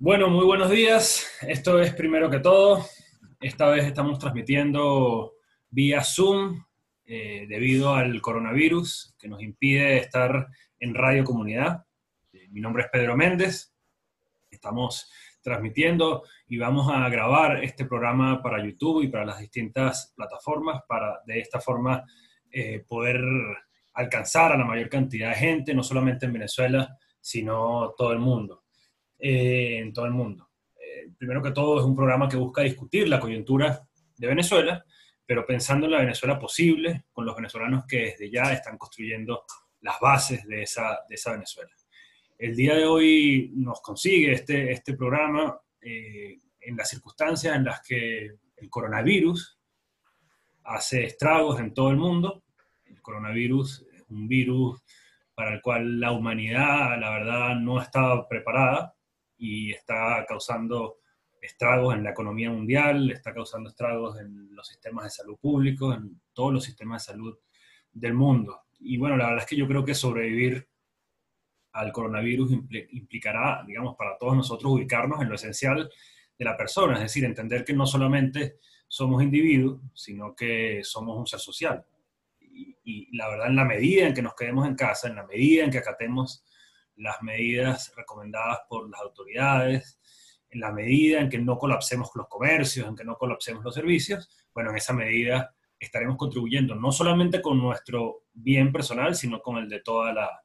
Bueno, muy buenos días. Esto es primero que todo. Esta vez estamos transmitiendo vía Zoom eh, debido al coronavirus que nos impide estar en Radio Comunidad. Eh, mi nombre es Pedro Méndez. Estamos transmitiendo y vamos a grabar este programa para YouTube y para las distintas plataformas para de esta forma eh, poder alcanzar a la mayor cantidad de gente, no solamente en Venezuela, sino todo el mundo, eh, en todo el mundo. Eh, primero que todo es un programa que busca discutir la coyuntura de Venezuela, pero pensando en la Venezuela posible, con los venezolanos que desde ya están construyendo las bases de esa, de esa Venezuela. El día de hoy nos consigue este, este programa eh, en las circunstancias en las que el coronavirus hace estragos en todo el mundo. El coronavirus es un virus para el cual la humanidad, la verdad, no estaba preparada y está causando estragos en la economía mundial, está causando estragos en los sistemas de salud públicos, en todos los sistemas de salud del mundo. Y bueno, la verdad es que yo creo que sobrevivir al coronavirus implicará, digamos, para todos nosotros ubicarnos en lo esencial de la persona, es decir, entender que no solamente somos individuos, sino que somos un ser social. Y, la verdad, en la medida en que nos quedemos en casa, en la medida en que acatemos las medidas recomendadas por las autoridades, en la medida en que no colapsemos los comercios, en que no colapsemos los servicios, bueno, en esa medida estaremos contribuyendo no solamente con nuestro bien personal, sino con el de toda la,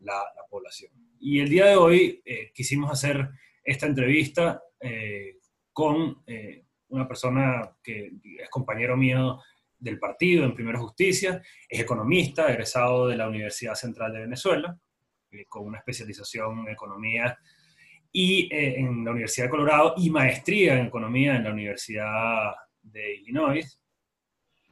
la, población. Y el día de hoy eh, quisimos hacer esta entrevista eh, con eh, una persona que es compañero mío del partido en Primera Justicia, es economista, egresado de la Universidad Central de Venezuela, con una especialización en economía y en la Universidad de Colorado y maestría en economía en la Universidad de Illinois.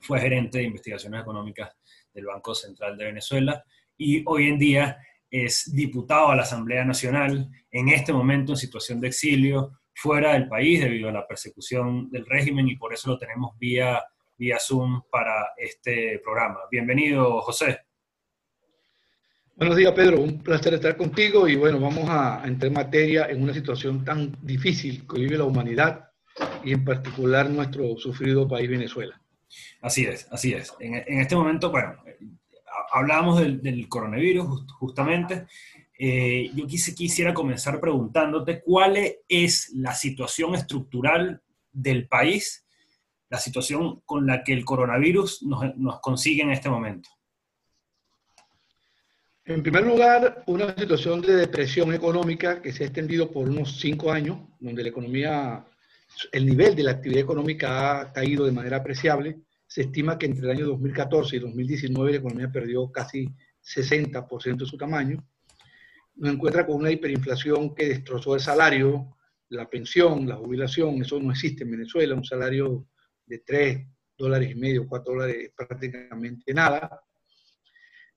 Fue gerente de investigaciones económicas del Banco Central de Venezuela y hoy en día es diputado a la Asamblea Nacional, en este momento en situación de exilio, fuera del país debido a la persecución del régimen y por eso lo tenemos vía, vía Zoom para este programa. Bienvenido, José. Buenos días, Pedro. Un placer estar contigo y bueno, vamos a entrar en materia en una situación tan difícil que vive la humanidad y en particular nuestro sufrido país Venezuela. Así es, así es. En, en este momento, bueno, hablábamos del, coronavirus justamente. Eh, yo quisiera comenzar preguntándote cuál es la situación estructural del país, la situación con la que el coronavirus nos, consigue en este momento. En primer lugar, una situación de depresión económica que se ha extendido por unos cinco años, donde la economía, el nivel de la actividad económica ha caído de manera apreciable se estima que entre el año 2014 y 2019 la economía perdió casi 60% de su tamaño. Nos encuentra con una hiperinflación que destrozó el salario, la pensión, la jubilación, eso no existe en Venezuela, un salario de 3 dólares y medio, 4 dólares, prácticamente nada.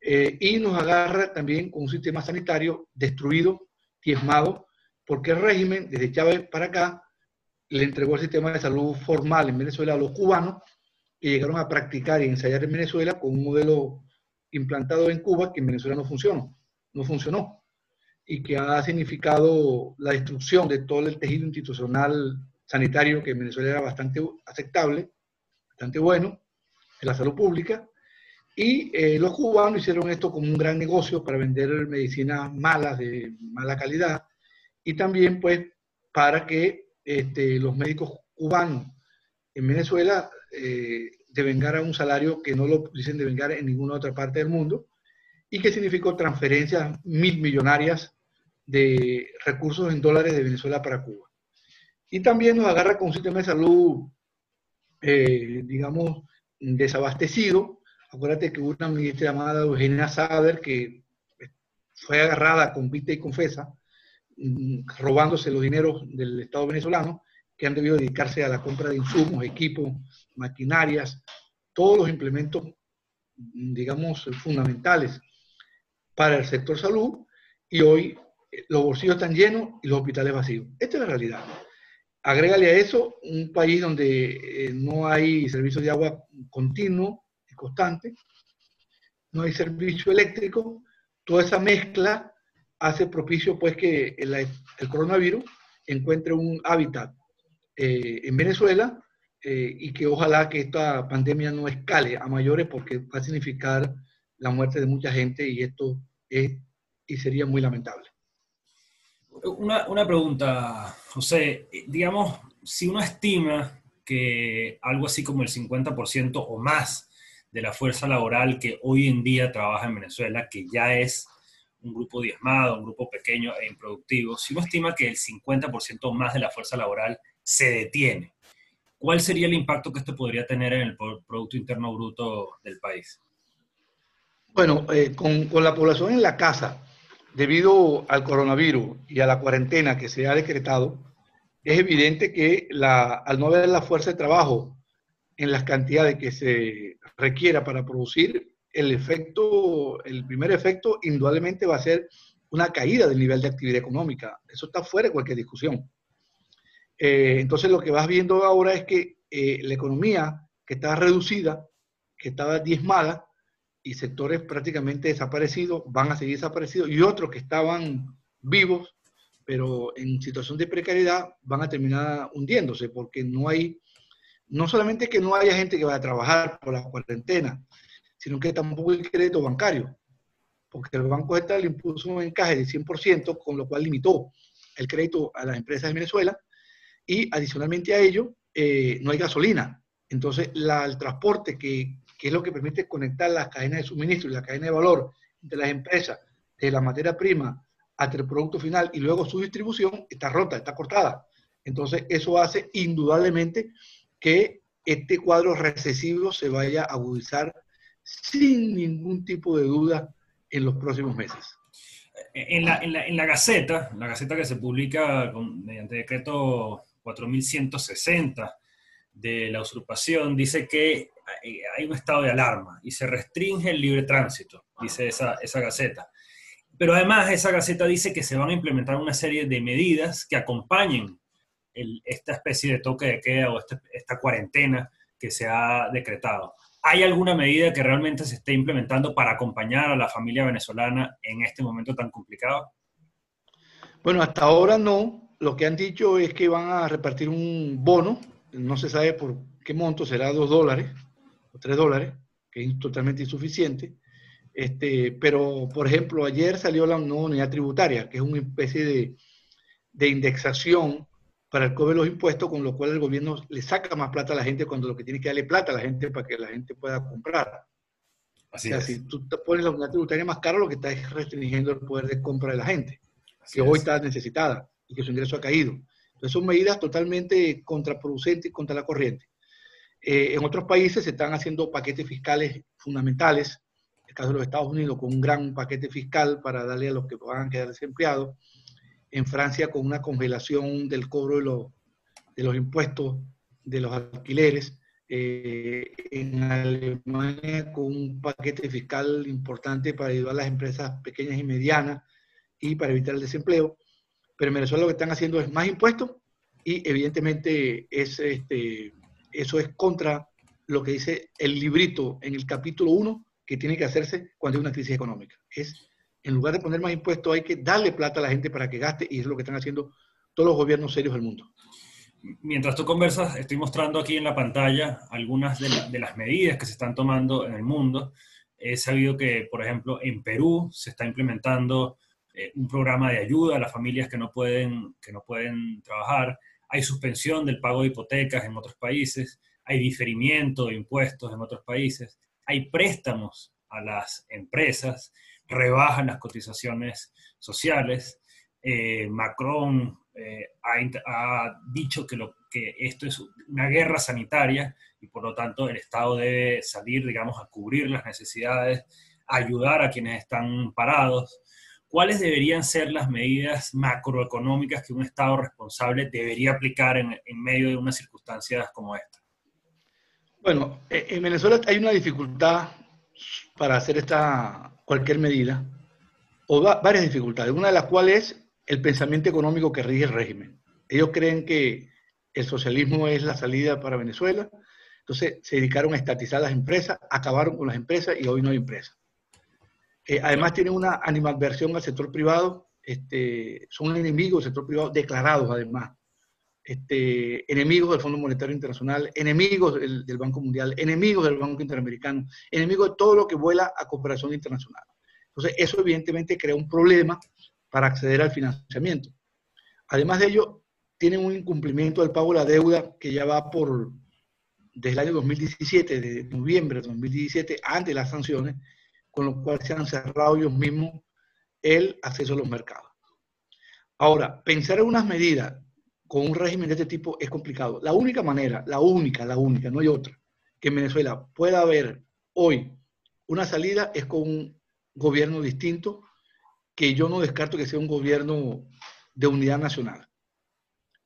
Eh, y nos agarra también con un sistema sanitario destruido, diezmado, porque el régimen, desde Chávez para acá, le entregó el sistema de salud formal en Venezuela a los cubanos que llegaron a practicar y ensayar en Venezuela con un modelo implantado en Cuba que en Venezuela no funcionó, no funcionó, y que ha significado la destrucción de todo el tejido institucional sanitario que en Venezuela era bastante aceptable, bastante bueno, en la salud pública, y eh, los cubanos hicieron esto como un gran negocio para vender medicinas malas, de mala calidad, y también pues para que este, los médicos cubanos en Venezuela eh, devengar a un salario que no lo dicen devengar en ninguna otra parte del mundo y que significó transferencias mil millonarias de recursos en dólares de Venezuela para Cuba. Y también nos agarra con un sistema de salud, eh, digamos, desabastecido. Acuérdate que una ministra llamada Eugenia Sader que fue agarrada con vista y confesa, mm, robándose los dineros del Estado venezolano, que han debido dedicarse a la compra de insumos, equipos, maquinarias, todos los implementos, digamos, fundamentales para el sector salud y hoy eh, los bolsillos están llenos y los hospitales vacíos. Esta es la realidad. Agrégale a eso un país donde eh, no hay servicio de agua continuo constante, no hay servicio eléctrico, toda esa mezcla hace propicio pues que el, coronavirus encuentre un hábitat eh, en Venezuela eh, y que ojalá que esta pandemia no escale a mayores porque va a significar la muerte de mucha gente y esto es y sería muy lamentable. Una, una pregunta, José. Digamos, si uno estima que algo así como el 50% o más de la fuerza laboral que hoy en día trabaja en Venezuela, que ya es un grupo diezmado, un grupo pequeño e improductivo, si uno estima que el 50% más de la fuerza laboral se detiene, ¿cuál sería el impacto que esto podría tener en el Producto Interno Bruto del país? Bueno, eh, con, con, la población en la casa, debido al coronavirus y a la cuarentena que se ha decretado, es evidente que la, al no haber la fuerza de trabajo en las cantidades que se requiera para producir, el efecto, el primer efecto indudablemente va a ser una caída del nivel de actividad económica. Eso está fuera de cualquier discusión. Eh, entonces lo que vas viendo ahora es que eh, la economía que estaba reducida, que estaba diezmada, y sectores prácticamente desaparecidos van a seguir desaparecidos, y otros que estaban vivos, pero en situación de precariedad, van a terminar hundiéndose, porque no hay, no solamente que no haya gente que vaya a trabajar por la cuarentena, sino que tampoco hay crédito bancario, porque el Banco Central impuso un encaje de 100%, con lo cual limitó el crédito a las empresas de Venezuela, y adicionalmente a ello, eh, no hay gasolina. Entonces, la, el transporte, que, que, es lo que permite conectar las cadenas de suministro y la cadena de valor de las empresas, de la materia prima hasta el producto final y luego su distribución, está rota, está cortada. Entonces, eso hace indudablemente que este cuadro recesivo se vaya a agudizar sin ningún tipo de duda en los próximos meses. En la, en la, en la Gaceta, la Gaceta que se publica con, mediante decreto 4160 de la usurpación, dice que hay un estado de alarma y se restringe el libre tránsito, dice esa, esa Gaceta. Pero además esa Gaceta dice que se van a implementar una serie de medidas que acompañen esta especie de toque de queda o esta, esta cuarentena que se ha decretado. ¿Hay alguna medida que realmente se esté implementando para acompañar a la familia venezolana en este momento tan complicado? Bueno, hasta ahora no. Lo que han dicho es que van a repartir un bono, no se sabe por qué monto, será dos dólares o tres dólares, que es totalmente insuficiente. Este, pero, por ejemplo, ayer salió la nueva unidad tributaria, que es una especie de, de indexación para el cobro de los impuestos, con lo cual el gobierno le saca más plata a la gente cuando lo que tiene que darle plata a la gente para que la gente pueda comprar. Así o sea, es. si tú te pones la unidad tributaria más cara, lo que estás es restringiendo el poder de compra de la gente, Así que es. hoy está necesitada y que su ingreso ha caído. Entonces son medidas totalmente contraproducentes y contra la corriente. Eh, en otros países se están haciendo paquetes fiscales fundamentales, el caso de los Estados Unidos con un gran paquete fiscal para darle a los que puedan quedar desempleados, en Francia con una congelación del cobro de los, de los impuestos de los alquileres, eh, en Alemania con un paquete fiscal importante para ayudar a las empresas pequeñas y medianas y para evitar el desempleo. Pero en Venezuela lo que están haciendo es más impuestos y evidentemente es, este, eso es contra lo que dice el librito en el capítulo 1 que tiene que hacerse cuando hay una crisis económica. Es en lugar de poner más impuestos, hay que darle plata a la gente para que gaste y es lo que están haciendo todos los gobiernos serios del mundo. Mientras tú conversas, estoy mostrando aquí en la pantalla algunas de, la, de las medidas que se están tomando en el mundo. He sabido que, por ejemplo, en Perú se está implementando eh, un programa de ayuda a las familias que no, pueden, que no pueden trabajar. Hay suspensión del pago de hipotecas en otros países. Hay diferimiento de impuestos en otros países. Hay préstamos a las empresas rebajan las cotizaciones sociales. Eh, Macron eh, ha, dicho que, esto es una guerra sanitaria y por lo tanto el Estado debe salir, digamos, a cubrir las necesidades, ayudar a quienes están parados. ¿Cuáles deberían ser las medidas macroeconómicas que un Estado responsable debería aplicar en, en medio de unas circunstancias como esta? Bueno, en Venezuela hay una dificultad para hacer esta cualquier medida, o va, varias dificultades, una de las cuales es el pensamiento económico que rige el régimen. Ellos creen que el socialismo es la salida para Venezuela, entonces se dedicaron a estatizar las empresas, acabaron con las empresas y hoy no hay empresas. Eh, además tienen una animadversión al sector privado, este, son enemigos del sector privado declarados además, este, enemigos del Fondo Monetario Internacional, enemigos del, del, Banco Mundial, enemigos del Banco Interamericano, enemigos de todo lo que vuela a cooperación internacional. Entonces, eso evidentemente crea un problema para acceder al financiamiento. Además de ello, tienen un incumplimiento del pago de la deuda que ya va por desde el año 2017, de noviembre de 2017, antes de las sanciones, con lo cual se han cerrado ellos mismos el acceso a los mercados. Ahora, pensar en unas medidas con un régimen de este tipo es complicado. La única manera, la única, la única, no hay otra, que en Venezuela pueda haber hoy una salida es con un gobierno distinto, que yo no descarto que sea un gobierno de unidad nacional.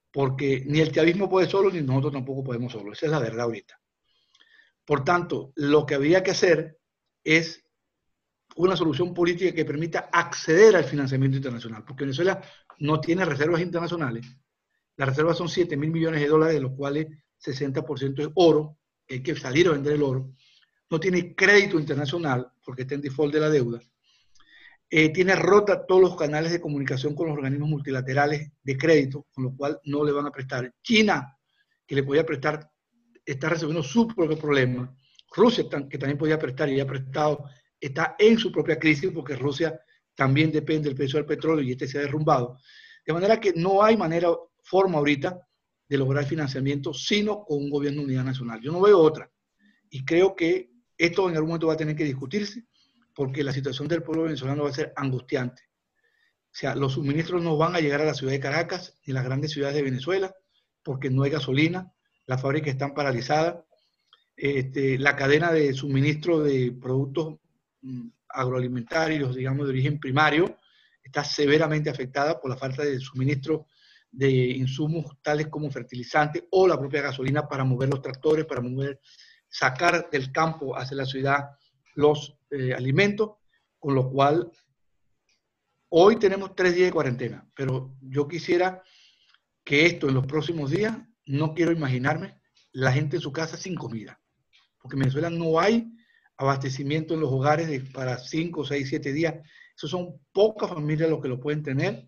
Porque ni el chavismo puede solo, ni nosotros tampoco podemos solo. Esa es la verdad ahorita. Por tanto, lo que había que hacer es una solución política que permita acceder al financiamiento internacional, porque Venezuela no tiene reservas internacionales. Las reservas son 7 mil millones de dólares, de los cuales 60% es oro, hay que salir a vender el oro. No tiene crédito internacional, porque está en default de la deuda. Eh, tiene rota todos los canales de comunicación con los organismos multilaterales de crédito, con lo cual no le van a prestar. China, que le podía prestar, está resolviendo su propio problema. Rusia, que también podía prestar y ha prestado, está en su propia crisis porque Rusia también depende del precio del petróleo y este se ha derrumbado. De manera que no hay manera, forma ahorita de lograr financiamiento, sino con un gobierno de unidad nacional. Yo no veo otra. Y creo que esto en algún momento va a tener que discutirse, porque la situación del pueblo venezolano va a ser angustiante. O sea, los suministros no van a llegar a la ciudad de Caracas ni a las grandes ciudades de Venezuela, porque no hay gasolina, las fábricas están paralizadas, este, la cadena de suministro de productos Mm, agroalimentarios, digamos, de origen primario, está severamente afectada por la falta de suministro de insumos tales como fertilizantes o la propia gasolina para mover los tractores, para mover, sacar del campo hacia la ciudad los eh, alimentos, con lo cual hoy tenemos tres días de cuarentena, pero yo quisiera que esto en los próximos días, no quiero imaginarme la gente en su casa sin comida, porque en Venezuela no hay abastecimiento en los hogares de, para 5, 6, 7 días. Esos son pocas familias los que lo pueden tener,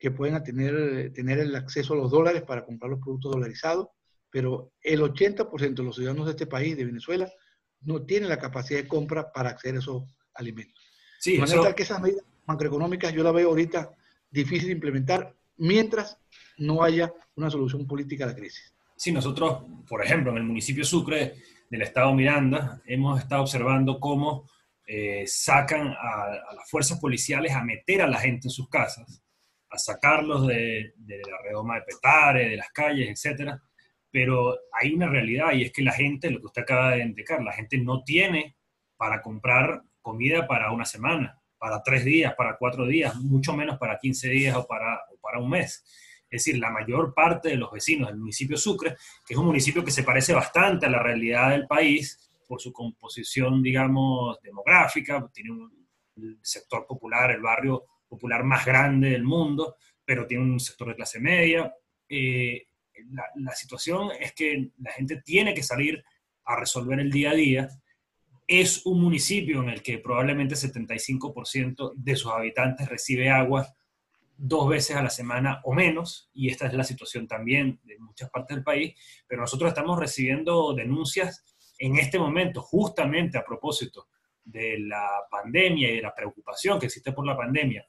que pueden tener, tener el acceso a los dólares para comprar los productos dolarizados, pero el 80% de los ciudadanos de este país, de Venezuela, no tienen la capacidad de compra para acceder a esos alimentos. Sí, de manera que esas medidas macroeconómicas yo las veo ahorita difícil de implementar mientras no haya una solución política a la crisis. Sí, nosotros, por ejemplo, en el municipio Sucre, del estado Miranda, hemos estado observando cómo eh, sacan a, las fuerzas policiales a meter a la gente en sus casas, a sacarlos de, la redoma de Petare, de las calles, etc. Pero hay una realidad y es que la gente, lo que usted acaba de indicar, la gente no tiene para comprar comida para una semana, para tres días, para cuatro días, mucho menos para 15 días o para, para un mes. Es decir, la mayor parte de los vecinos del municipio Sucre, que es un municipio que se parece bastante a la realidad del país por su composición, digamos, demográfica, tiene un sector popular, el barrio popular más grande del mundo, pero tiene un sector de clase media. Eh, la, la situación es que la gente tiene que salir a resolver el día a día. Es un municipio en el que probablemente 75% de sus habitantes recibe agua dos veces a la semana o menos, y esta es la situación también de muchas partes del país, pero nosotros estamos recibiendo denuncias en este momento, justamente a propósito de la pandemia y de la preocupación que existe por la pandemia,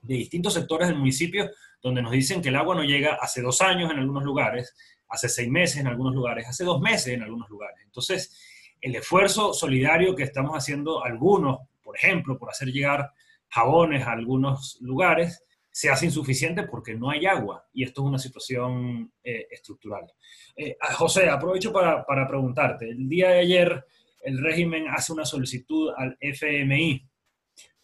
de distintos sectores del municipio, donde nos dicen que el agua no llega hace dos años en algunos lugares, hace seis meses en algunos lugares, hace dos meses en algunos lugares. Entonces, el esfuerzo solidario que estamos haciendo algunos, por ejemplo, por hacer llegar jabones a algunos lugares, se hace insuficiente porque no hay agua y esto es una situación eh, estructural. Eh, ah, José, aprovecho para, para, preguntarte, el día de ayer el régimen hace una solicitud al FMI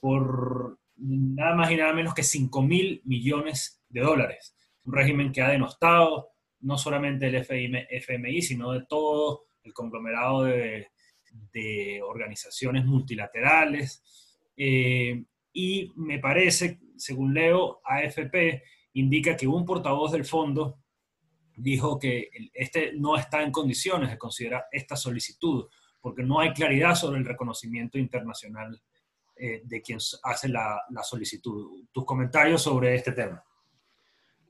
por nada más y nada menos que 5 mil millones de dólares. Un régimen que ha denostado no solamente el FMI, sino de todo el conglomerado de, organizaciones multilaterales. Eh, y me parece según leo, AFP indica que un portavoz del fondo dijo que este no está en condiciones de considerar esta solicitud, porque no hay claridad sobre el reconocimiento internacional eh, de quien hace la, la, solicitud. Tus comentarios sobre este tema.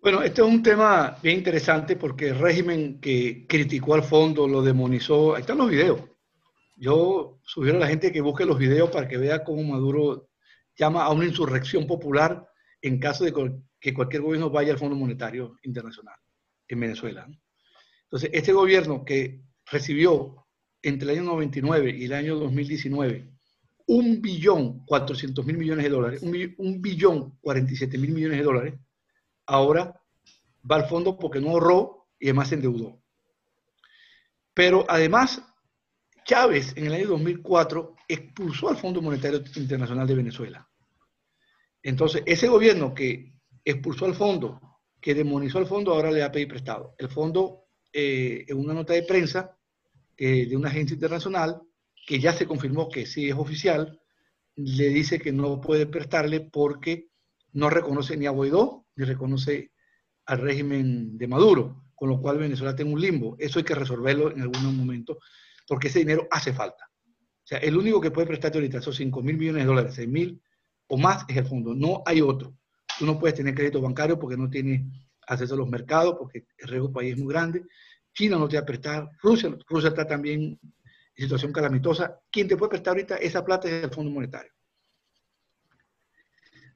Bueno, este es un tema bien interesante porque el régimen que criticó al fondo, lo demonizó, ahí están los videos. Yo sugiero a la gente que busque los videos para que vea cómo Maduro llama a una insurrección popular en caso de que cualquier gobierno vaya al Fondo Monetario Internacional en Venezuela. Entonces, este gobierno que recibió entre el año 99 y el año 2019 un billón 400 mil millones de dólares, un, billón 47 mil millones de dólares, ahora va al fondo porque no ahorró y además se endeudó. Pero además, Chávez en el año 2004 expulsó al Fondo Monetario Internacional de Venezuela. Entonces, ese gobierno que expulsó al fondo, que demonizó al fondo, ahora le va a pedir prestado. El fondo, eh, en una nota de prensa eh, de una agencia internacional, que ya se confirmó que sí es oficial, le dice que no puede prestarle porque no reconoce ni a Guaidó ni reconoce al régimen de Maduro, con lo cual Venezuela tiene un limbo. Eso hay que resolverlo en algún momento porque ese dinero hace falta. O sea, el único que puede prestarte ahorita esos 5 mil millones de dólares, 6 mil o más es el fondo, no hay otro. Tú no puedes tener crédito bancario porque no tienes acceso a los mercados, porque el riesgo país es muy grande. China no te va a prestar, Rusia, Rusia está también situación calamitosa. Quien te puede prestar ahorita esa plata es el Fondo Monetario.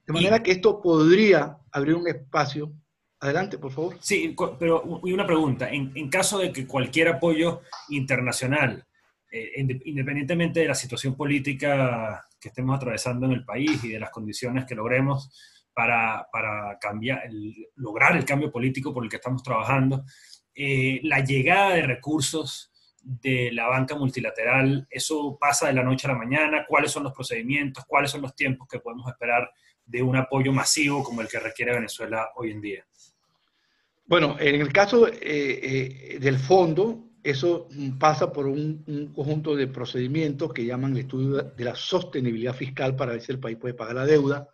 De manera que esto podría abrir un espacio. Adelante, por favor. Sí, pero una pregunta. En, caso de que cualquier apoyo internacional, eh, independientemente de la situación política que estemos atravesando en el país y de las condiciones que logremos para, cambiar, lograr el cambio político por el que estamos trabajando, eh, la llegada de recursos de la banca multilateral, ¿eso pasa de la noche a la mañana? ¿Cuáles son los procedimientos? ¿Cuáles son los tiempos que podemos esperar de un apoyo masivo como el que requiere Venezuela hoy en día? Bueno, en el caso eh, eh, del fondo, eso pasa por un, conjunto de procedimientos que llaman el estudio de la sostenibilidad fiscal para ver si el país puede pagar la deuda.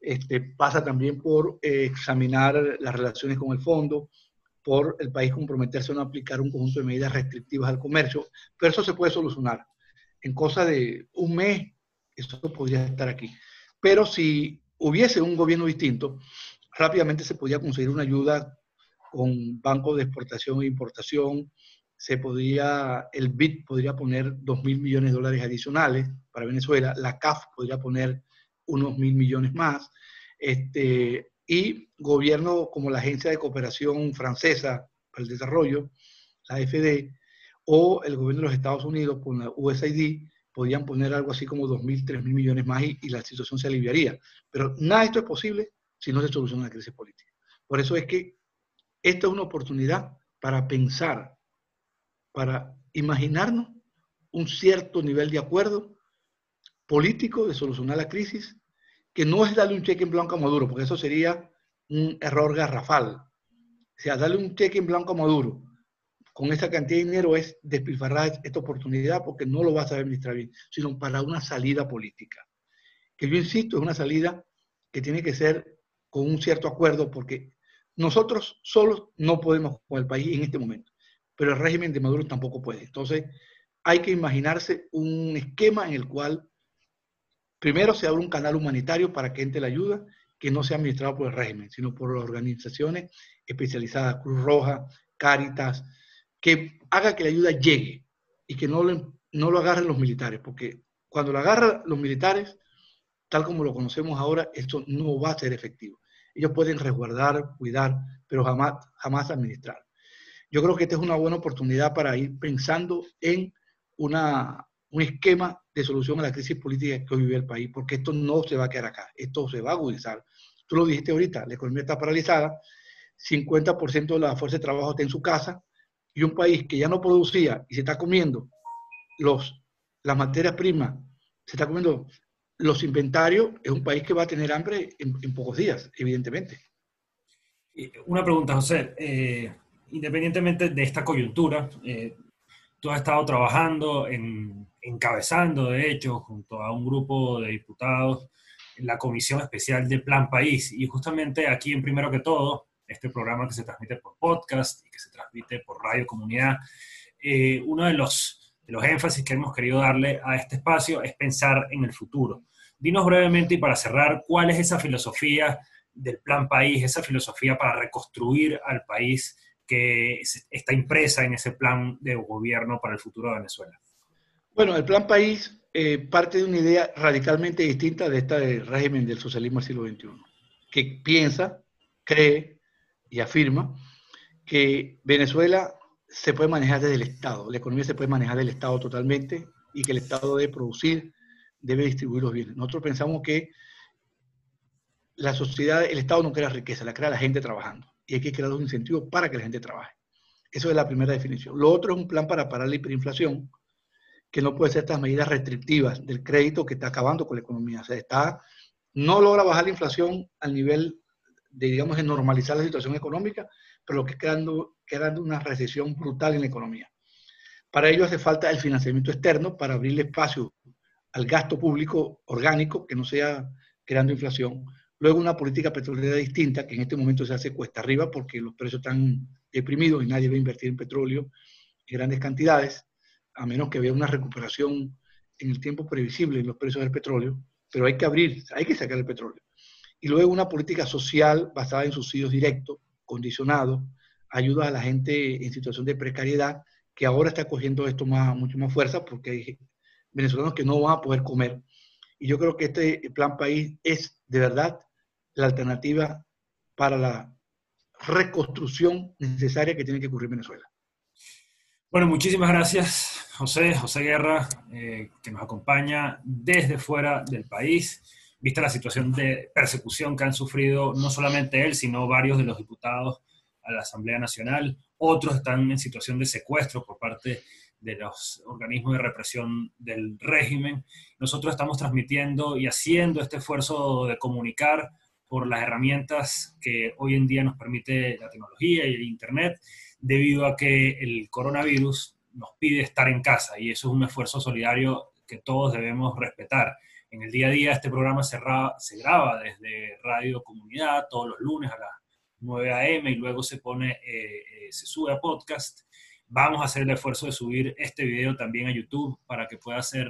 Este, pasa también por eh, examinar las relaciones con el fondo, por el país comprometerse a no aplicar un conjunto de medidas restrictivas al comercio, pero eso se puede solucionar. En cosa de un mes, eso podría estar aquí. Pero si hubiese un gobierno distinto, rápidamente se podía conseguir una ayuda con bancos de exportación e importación, se podría, el BID podría poner 2 mil millones de dólares adicionales para Venezuela, la CAF podría poner unos mil millones más, este, y gobierno como la Agencia de Cooperación Francesa para el Desarrollo, la AFD, o el gobierno de los Estados Unidos con la USAID, podían poner algo así como 2.000, 3.000 millones más y, la situación se aliviaría. Pero nada de esto es posible si no se soluciona la crisis política. Por eso es que esta es una oportunidad para pensar, para imaginarnos un cierto nivel de acuerdo político de solucionar la crisis, que no es darle un cheque en blanco a Maduro, porque eso sería un error garrafal. O sea, darle un cheque en blanco a Maduro con esa cantidad de dinero es despilfarrar esta oportunidad porque no lo vas a administrar bien, sino para una salida política. Que yo insisto, es una salida que tiene que ser con un cierto acuerdo porque nosotros solos no podemos con el país en este momento, pero el régimen de Maduro tampoco puede. Entonces, hay que imaginarse un esquema en el cual primero se abre un canal humanitario para que entre la ayuda, que no sea administrado por el régimen, sino por organizaciones especializadas, Cruz Roja, Cáritas, que haga que la ayuda llegue y que no lo, no lo agarren los militares, porque cuando lo agarran los militares, tal como lo conocemos ahora, esto no va a ser efectivo. Ellos pueden resguardar, cuidar, pero jamás, jamás administrar. Yo creo que esta es una buena oportunidad para ir pensando en una, un esquema de solución a la crisis política que hoy vive el país, porque esto no se va a quedar acá, esto se va a agudizar. Tú lo dijiste ahorita, la economía está paralizada, 50% de la fuerza de trabajo está en su casa, y un país que ya no producía y se está comiendo los, las materias primas, se está comiendo los inventarios, es un país que va a tener hambre en, pocos días, evidentemente. Una pregunta, José. Eh, independientemente de esta coyuntura, eh, tú has estado trabajando, en, encabezando, de hecho, junto a un grupo de diputados, la Comisión Especial de Plan País. Y justamente aquí, en Primero que Todo, este programa que se transmite por podcast y que se transmite por Radio Comunidad. Eh, uno de los, de los énfasis que hemos querido darle a este espacio es pensar en el futuro. dinos brevemente y para cerrar, ¿cuál es esa filosofía del plan país, esa filosofía para reconstruir al país que está impresa en ese plan de gobierno para el futuro de Venezuela? Bueno, el plan país eh, parte de una idea radicalmente distinta de esta del régimen del socialismo del siglo XXI, que piensa, cree y afirma que Venezuela se puede manejar desde el Estado, la economía se puede manejar del Estado totalmente y que el Estado debe producir, debe distribuir los bienes. Nosotros pensamos que la sociedad, el Estado no crea riqueza, la crea la gente trabajando y hay que crear un incentivo para que la gente trabaje. Eso es la primera definición. Lo otro es un plan para parar la hiperinflación, que no puede ser estas medidas restrictivas del crédito que está acabando con la economía. O sea, está, no logra bajar la inflación al nivel de, digamos, de normalizar la situación económica, pero lo que es creando, creando una recesión brutal en la economía. Para ello hace falta el financiamiento externo para abrirle espacio al gasto público orgánico que no sea creando inflación. Luego una política petrolera distinta, que en este momento se hace cuesta arriba porque los precios están deprimidos y nadie va a invertir en petróleo en grandes cantidades a menos que vea una recuperación en el tiempo previsible en los precios del petróleo, pero hay que abrir, hay que sacar el petróleo. Y luego una política social basada en subsidios directos, condicionados, ayuda a la gente en situación de precariedad, que ahora está cogiendo esto más, mucho más fuerza porque hay venezolanos que no van a poder comer. Y yo creo que este plan país es de verdad la alternativa para la reconstrucción necesaria que tiene que ocurrir en Venezuela. Bueno, muchísimas gracias, José, José Guerra, eh, que nos acompaña desde fuera del país. Vista la situación de persecución que han sufrido no solamente él, sino varios de los diputados a la Asamblea Nacional. Otros están en situación de secuestro por parte de los organismos de represión del régimen. Nosotros estamos transmitiendo y haciendo este esfuerzo de comunicar por las herramientas que hoy en día nos permite la tecnología y el Internet debido a que el coronavirus nos pide estar en casa y eso es un esfuerzo solidario que todos debemos respetar. En el día a día este programa se, se graba desde Radio Comunidad todos los lunes a las 9 a.m. y luego se pone, eh, eh, se sube a podcast. Vamos a hacer el esfuerzo de subir este video también a YouTube para que pueda ser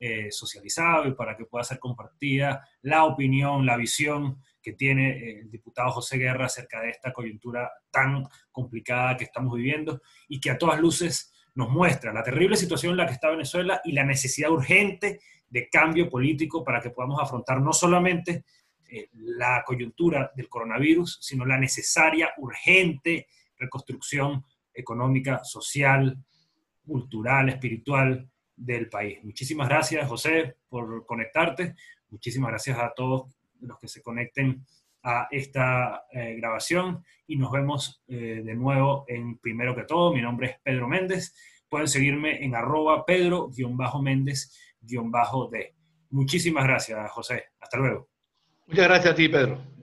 eh, socializado y para que pueda ser compartida la opinión, la visión que tiene eh, el diputado José Guerra acerca de esta coyuntura tan complicada que estamos viviendo y que a todas luces nos muestra la terrible situación en la que está Venezuela y la necesidad urgente de cambio político para que podamos afrontar no solamente eh, la coyuntura del coronavirus, sino la necesaria, urgente reconstrucción económica, social, cultural, espiritual del país. Muchísimas gracias, José, por conectarte. Muchísimas gracias a todos los que se conecten a esta eh, grabación y nos vemos eh, de nuevo en Primero que Todo. Mi nombre es Pedro Méndez. Pueden seguirme en arroba pedro-méndez-d. Muchísimas gracias, José. Hasta luego. Muchas gracias a ti, Pedro.